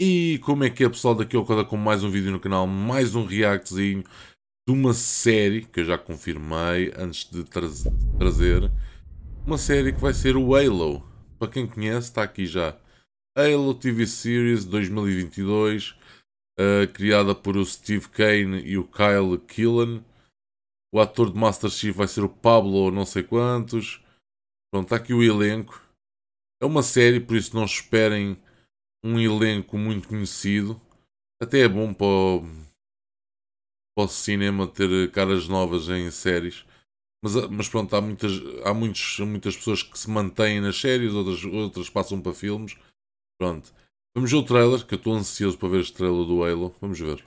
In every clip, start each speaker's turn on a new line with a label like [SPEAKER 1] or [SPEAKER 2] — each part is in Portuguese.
[SPEAKER 1] E como é que é pessoal? Daqui ao Coda com mais um vídeo no canal, mais um reactzinho de uma série que eu já confirmei antes de tra trazer. Uma série que vai ser o Halo. Para quem conhece, está aqui já. Halo TV Series 2022, uh, criada por o Steve Kane e o Kyle Killen. O ator de Master Chief vai ser o Pablo não sei quantos. Pronto, está aqui o elenco. É uma série, por isso não esperem um elenco muito conhecido. Até é bom para o, para o cinema ter caras novas em séries. Mas, mas pronto, há, muitas, há muitos, muitas pessoas que se mantêm nas séries, outras, outras passam para filmes. Pronto. Vamos ver o trailer, que eu estou ansioso para ver este trailer do Halo. Vamos ver.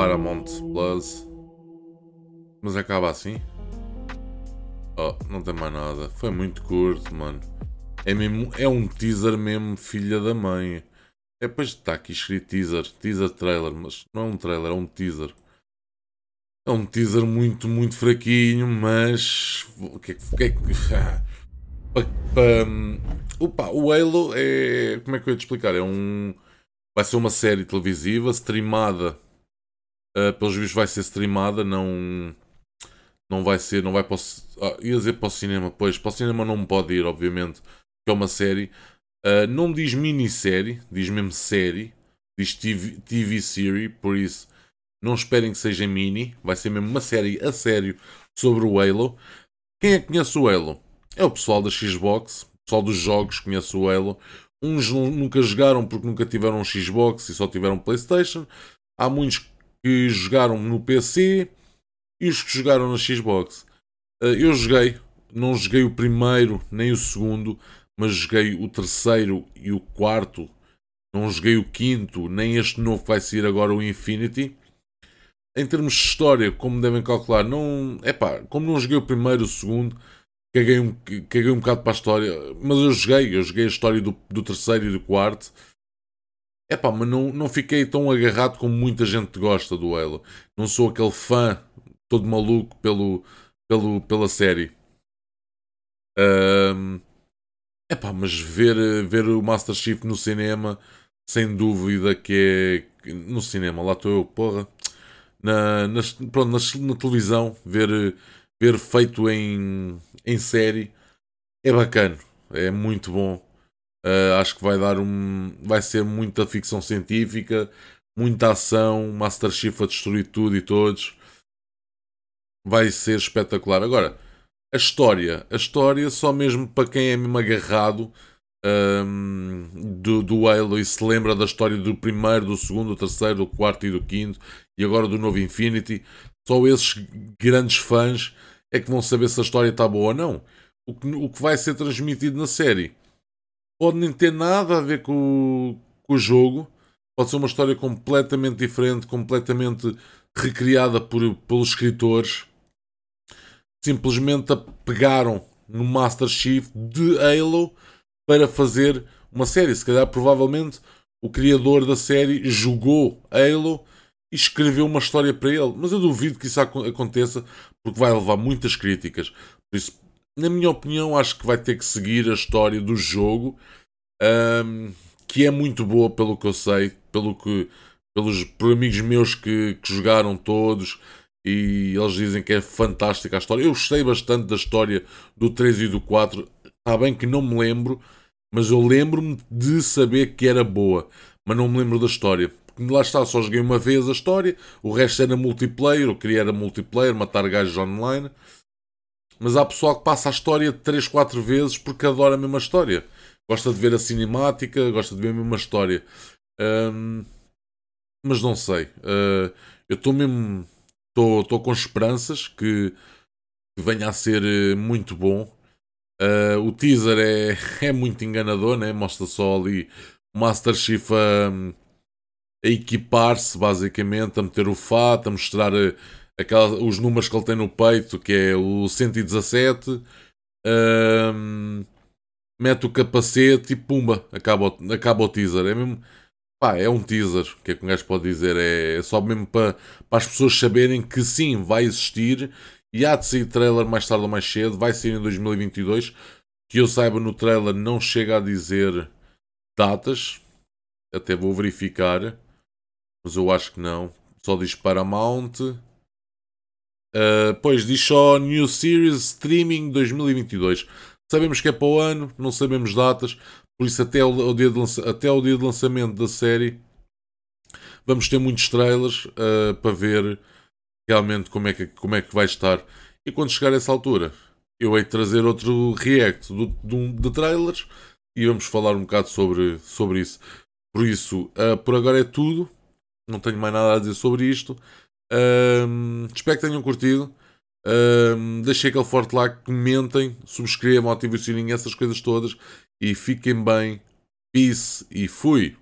[SPEAKER 1] Paramount Plus. Mas acaba assim? Oh, não tem mais nada. Foi muito curto, mano. É, mesmo, é um teaser mesmo, filha da mãe. É, depois está aqui escrito teaser, teaser trailer, mas não é um trailer, é um teaser. É um teaser muito, muito fraquinho, mas. O que é que. que, é que pa, opa, o Halo é. Como é que eu ia te explicar? É um. Vai ser uma série televisiva streamada. Uh, pelos vistos vai ser streamada, não. Não vai ser. Não vai para o, ah, ia dizer para o cinema, pois. Para o cinema não pode ir, obviamente. Que é uma série. Uh, não diz minissérie, diz mesmo série. Diz TV, TV series, por isso não esperem que seja mini, vai ser mesmo uma série a sério sobre o Halo. Quem é que conhece o Halo? É o pessoal da Xbox, o pessoal dos jogos conhece o Halo. Uns nunca jogaram porque nunca tiveram um Xbox e só tiveram PlayStation. Há muitos que jogaram no PC e os que jogaram na Xbox. Eh, eu joguei, não joguei o primeiro nem o segundo, mas joguei o terceiro e o quarto. Não joguei o quinto, nem este novo vai sair agora, o Infinity em termos de história, como devem calcular, não. É pá, como não joguei o primeiro, o segundo, caguei um, caguei um bocado para a história. Mas eu joguei, eu joguei a história do, do terceiro e do quarto. É mas não, não fiquei tão agarrado como muita gente gosta do Halo. Não sou aquele fã todo maluco pelo, pelo, pela série. Um, é pá, mas ver, ver o Master Chief no cinema, sem dúvida que é. No cinema, lá estou eu, porra na, pronto, na, televisão, ver, ver feito em, em série, é bacana, é muito bom. Uh, acho que vai dar um. Vai ser muita ficção científica, muita ação, Master Chief a destruir tudo e todos. Vai ser espetacular. Agora, a história. A história, só mesmo para quem é mesmo agarrado um, do, do Halo e se lembra da história do primeiro, do segundo, do terceiro, do quarto e do quinto e agora do novo Infinity, só esses grandes fãs é que vão saber se a história está boa ou não. O que, o que vai ser transmitido na série pode nem ter nada a ver com, com o jogo, pode ser uma história completamente diferente, completamente recriada por, pelos escritores. Simplesmente a pegaram no Master Chief de Halo para fazer uma série. Se calhar, provavelmente, o criador da série jogou Halo e escreveu uma história para ele. Mas eu duvido que isso aconteça porque vai levar muitas críticas. Por isso, na minha opinião, acho que vai ter que seguir a história do jogo, um, que é muito boa, pelo que eu sei, pelo que, pelos por amigos meus que, que jogaram todos. E eles dizem que é fantástica a história. Eu gostei bastante da história do 3 e do 4. Está bem que não me lembro, mas eu lembro-me de saber que era boa, mas não me lembro da história. Lá está, só joguei uma vez a história, o resto era multiplayer, eu queria era multiplayer, matar gajos online. Mas há pessoal que passa a história 3, 4 vezes porque adora a mesma história. Gosta de ver a cinemática, gosta de ver a mesma história. Um, mas não sei. Uh, eu estou mesmo. Estou com esperanças que, que venha a ser eh, muito bom. Uh, o teaser é, é muito enganador, né? mostra só ali o Master Chief a, a equipar-se, basicamente, a meter o fato, a mostrar a, aquela, os números que ele tem no peito, que é o 117, um, mete o capacete e pumba, acaba, o- acaba o teaser. É mesmo. Pá, é um teaser. O que é que um gajo pode dizer? É só mesmo para, para as pessoas saberem que sim, vai existir e há de sair trailer mais tarde ou mais cedo. Vai sair em 2022. Que eu saiba, no trailer não chega a dizer datas. Até vou verificar. Mas eu acho que não. Só diz Paramount. Uh, pois diz só New Series Streaming 2022. Sabemos que é para o ano, não sabemos datas, por isso até o, dia, de até o dia de lançamento da série vamos ter muitos trailers uh, para ver realmente como é, que, como é que vai estar. E quando chegar a essa altura, eu hei de trazer outro react do, um- de trailers e vamos falar um bocado sobre, sobre isso. Por isso, uh, por agora é tudo. Não tenho mais nada a dizer sobre isto. Um, espero que tenham curtido. Um, deixem aquele forte like, comentem, subscrevam, ativem o sininho, essas coisas todas. E fiquem bem. Peace e fui!